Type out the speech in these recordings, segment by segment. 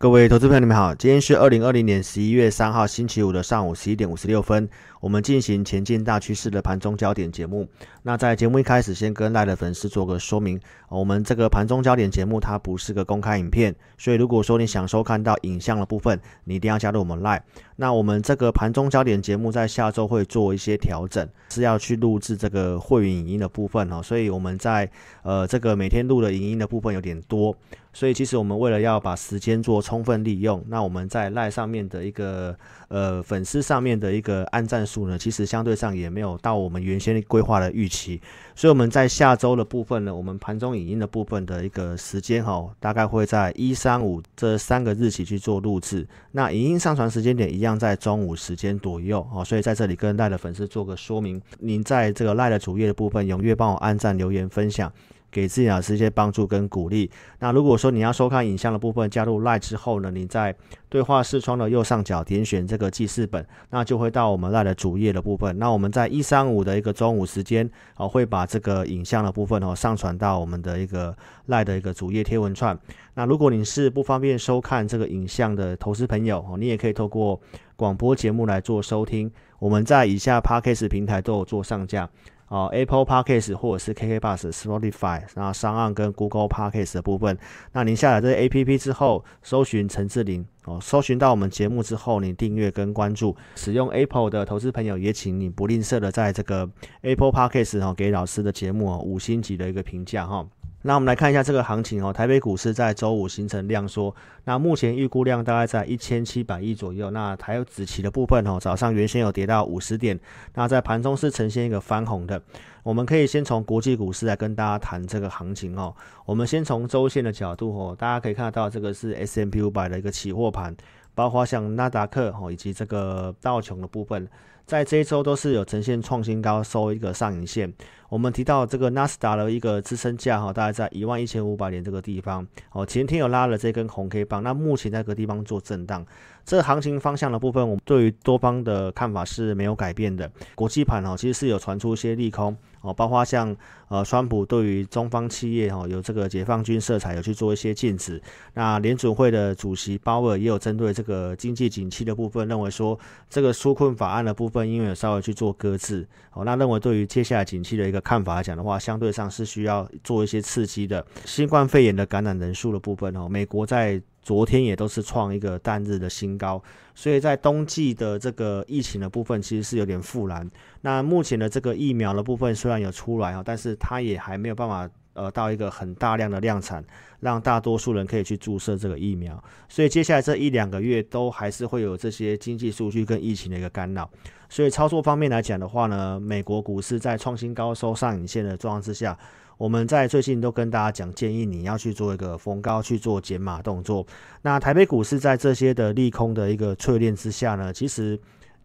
各位投资朋友，你们好，今天是二零二零年十一月三号星期五的上午十一点五十六分，我们进行前进大趋势的盘中焦点节目。那在节目一开始，先跟赖的粉丝做个说明，我们这个盘中焦点节目它不是个公开影片，所以如果说你想收看到影像的部分，你一定要加入我们赖。那我们这个盘中焦点节目在下周会做一些调整，是要去录制这个会员影音的部分哦，所以我们在呃这个每天录的影音的部分有点多。所以其实我们为了要把时间做充分利用，那我们在赖上面的一个呃粉丝上面的一个按赞数呢，其实相对上也没有到我们原先规划的预期。所以我们在下周的部分呢，我们盘中影音的部分的一个时间哈，大概会在一三五这三个日期去做录制。那影音上传时间点一样在中午时间左右哦。所以在这里跟赖的粉丝做个说明，您在这个赖的主页的部分踊跃帮我按赞、留言、分享。给自己老师一些帮助跟鼓励。那如果说你要收看影像的部分，加入 Live 之后呢，你在对话视窗的右上角点选这个记事本，那就会到我们 Live 的主页的部分。那我们在一三五的一个中午时间，哦，会把这个影像的部分哦上传到我们的一个 Live 的一个主页贴文串。那如果你是不方便收看这个影像的投资朋友哦，你也可以透过广播节目来做收听。我们在以下 Podcast 平台都有做上架。哦，Apple Podcast 或者是 KK Bus、Spotify，然后上岸跟 Google Podcast 的部分，那您下载这些 APP 之后，搜寻陈志玲哦，搜寻到我们节目之后，你订阅跟关注，使用 Apple 的投资朋友也请你不吝啬的在这个 Apple Podcast 哦给老师的节目哦五星级的一个评价哈。那我们来看一下这个行情哦，台北股市在周五形成量缩，那目前预估量大概在一千七百亿左右。那还有子期的部分哦，早上原先有跌到五十点，那在盘中是呈现一个翻红的。我们可以先从国际股市来跟大家谈这个行情哦。我们先从周线的角度哦，大家可以看得到这个是 S M P 五百的一个期货盘，包括像纳达克哦以及这个道琼的部分，在这一周都是有呈现创新高，收一个上影线。我们提到这个纳斯达的一个支撑价哈，大概在一万一千五百点这个地方哦。前天有拉了这根红 K 棒，那目前在这个地方做震荡。这行情方向的部分，我们对于多方的看法是没有改变的。国际盘哦，其实是有传出一些利空哦，包括像呃，川普对于中方企业哈有这个解放军色彩，有去做一些禁止。那联准会的主席鲍尔也有针对这个经济景气的部分，认为说这个纾困法案的部分，因为有稍微去做搁置哦，那认为对于接下来景气的一个看法来讲的话，相对上是需要做一些刺激的。新冠肺炎的感染人数的部分哦，美国在昨天也都是创一个单日的新高，所以在冬季的这个疫情的部分其实是有点复燃。那目前的这个疫苗的部分虽然有出来啊，但是它也还没有办法呃到一个很大量的量产，让大多数人可以去注射这个疫苗。所以接下来这一两个月都还是会有这些经济数据跟疫情的一个干扰。所以操作方面来讲的话呢，美国股市在创新高收上影线的状况之下。我们在最近都跟大家讲，建议你要去做一个逢高去做减码动作。那台北股市在这些的利空的一个淬炼之下呢，其实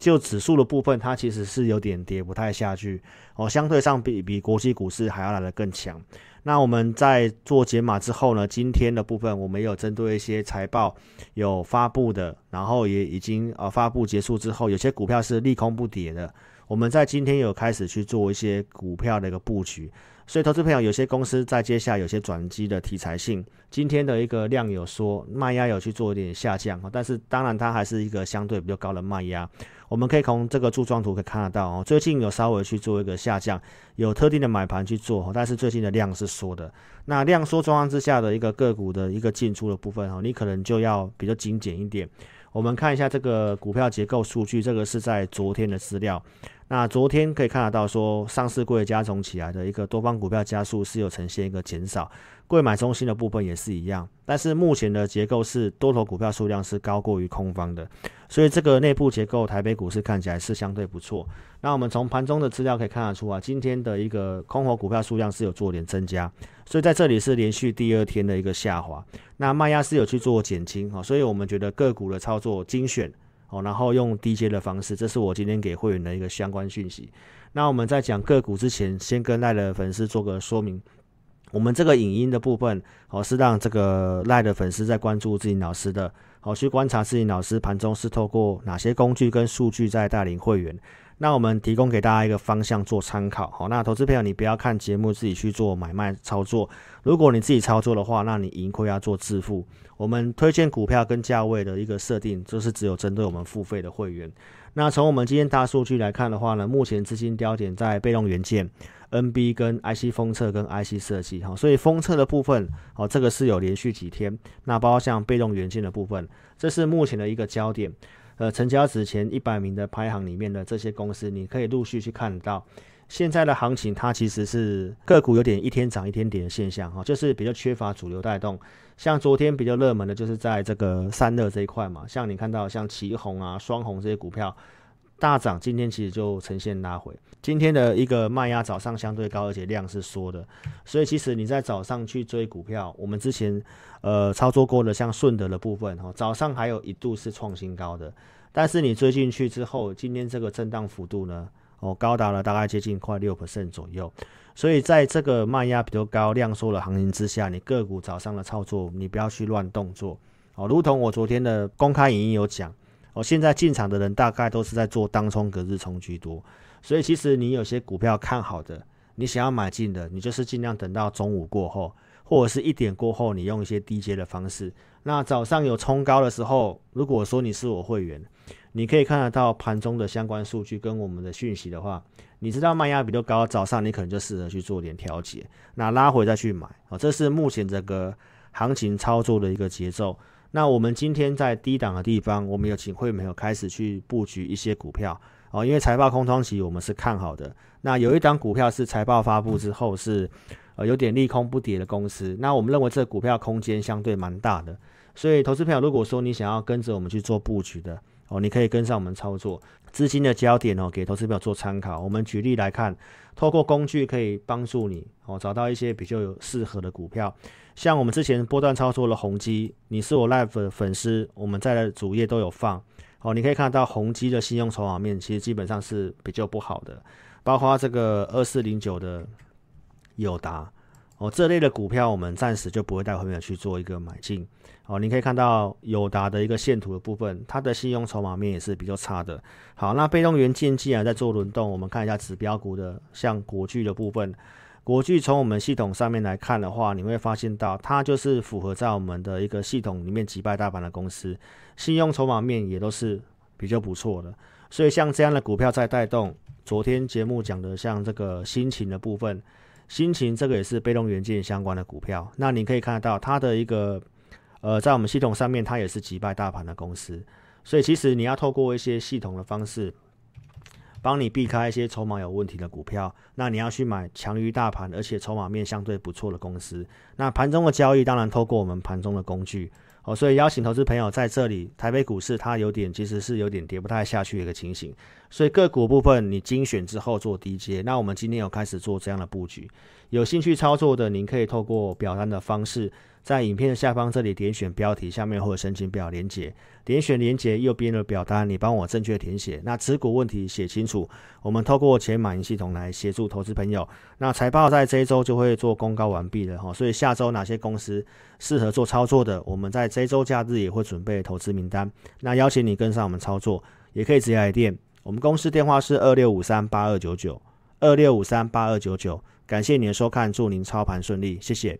就指数的部分，它其实是有点跌不太下去哦，相对上比比国际股市还要来的更强。那我们在做解码之后呢，今天的部分我们有针对一些财报有发布的，然后也已经呃发布结束之后，有些股票是利空不跌的，我们在今天有开始去做一些股票的一个布局。所以，投资朋友，有些公司在接下有些转机的题材性，今天的一个量有说卖压有去做一点下降但是当然它还是一个相对比较高的卖压。我们可以从这个柱状图可以看得到哦，最近有稍微去做一个下降，有特定的买盘去做但是最近的量是缩的。那量缩状况之下的一个个股的一个进出的部分哦，你可能就要比较精简一点。我们看一下这个股票结构数据，这个是在昨天的资料。那昨天可以看得到，说上市柜加总起来的一个多方股票加速是有呈现一个减少，柜买中心的部分也是一样。但是目前的结构是多头股票数量是高过于空方的，所以这个内部结构台北股市看起来是相对不错。那我们从盘中的资料可以看得出啊，今天的一个空头股票数量是有做点增加，所以在这里是连续第二天的一个下滑。那卖压是有去做减轻啊，所以我们觉得个股的操作精选。哦，然后用 DJ 的方式，这是我今天给会员的一个相关讯息。那我们在讲个股之前，先跟赖的粉丝做个说明。我们这个影音的部分，哦，是让这个赖的粉丝在关注自己老师的，哦，去观察自己老师盘中是透过哪些工具跟数据在带领会员。那我们提供给大家一个方向做参考，好，那投资朋友你不要看节目自己去做买卖操作，如果你自己操作的话，那你盈亏要做自负。我们推荐股票跟价位的一个设定，就是只有针对我们付费的会员。那从我们今天大数据来看的话呢，目前资金焦点在被动元件、NB 跟 IC 封测跟 IC 设计，哈，所以封测的部分，哦，这个是有连续几天。那包括像被动元件的部分，这是目前的一个焦点。呃，成交值前一百名的排行里面的这些公司，你可以陆续去看到。现在的行情，它其实是个股有点一天涨一天跌的现象，哈，就是比较缺乏主流带动。像昨天比较热门的，就是在这个散热这一块嘛，像你看到像旗红啊、双红这些股票大涨，今天其实就呈现拉回。今天的一个卖压早上相对高，而且量是缩的，所以其实你在早上去追股票，我们之前呃操作过的像顺德的部分，哈，早上还有一度是创新高的，但是你追进去之后，今天这个震荡幅度呢，哦，高达了大概接近快六 percent 左右。所以在这个卖压比较高、量缩的行情之下，你个股早上的操作，你不要去乱动作哦。如同我昨天的公开影音有讲，哦，现在进场的人大概都是在做当冲、隔日冲居多。所以其实你有些股票看好的，你想要买进的，你就是尽量等到中午过后，或者是一点过后，你用一些低阶的方式。那早上有冲高的时候，如果说你是我会员，你可以看得到盘中的相关数据跟我们的讯息的话。你知道卖压比较高，早上你可能就适合去做点调节，那拉回再去买哦，这是目前这个行情操作的一个节奏。那我们今天在低档的地方，我们有请会没有开始去布局一些股票哦，因为财报空窗期我们是看好的。那有一档股票是财报发布之后是呃有点利空不跌的公司，那我们认为这股票空间相对蛮大的，所以投资朋友如果说你想要跟着我们去做布局的。哦，你可以跟上我们操作资金的焦点哦，给投资朋友做参考。我们举例来看，透过工具可以帮助你哦，找到一些比较有适合的股票。像我们之前波段操作的宏基，你是我 live 的粉丝，我们在主页都有放哦。你可以看到宏基的信用筹码面其实基本上是比较不好的，包括这个二四零九的友达哦这类的股票，我们暂时就不会带回面去做一个买进。哦，你可以看到友达的一个线图的部分，它的信用筹码面也是比较差的。好，那被动元件既然在做轮动，我们看一下指标股的，像国巨的部分，国巨从我们系统上面来看的话，你会发现到它就是符合在我们的一个系统里面击败大盘的公司，信用筹码面也都是比较不错的。所以像这样的股票在带动，昨天节目讲的像这个心情的部分，心情这个也是被动元件相关的股票，那你可以看得到它的一个。呃，在我们系统上面，它也是击败大盘的公司，所以其实你要透过一些系统的方式，帮你避开一些筹码有问题的股票。那你要去买强于大盘，而且筹码面相对不错的公司。那盘中的交易，当然透过我们盘中的工具。哦，所以邀请投资朋友在这里，台北股市它有点其实是有点跌不太下去的一个情形。所以个股部分你精选之后做低阶。那我们今天有开始做这样的布局，有兴趣操作的，您可以透过表单的方式。在影片的下方这里点选标题下面或者申请表连接，点选连接右边的表单，你帮我正确填写。那持股问题写清楚，我们透过钱满盈系统来协助投资朋友。那财报在这一周就会做公告完毕了哈，所以下周哪些公司适合做操作的，我们在这周假日也会准备投资名单。那邀请你跟上我们操作，也可以直接来电。我们公司电话是二六五三八二九九二六五三八二九九。感谢您的收看，祝您操盘顺利，谢谢。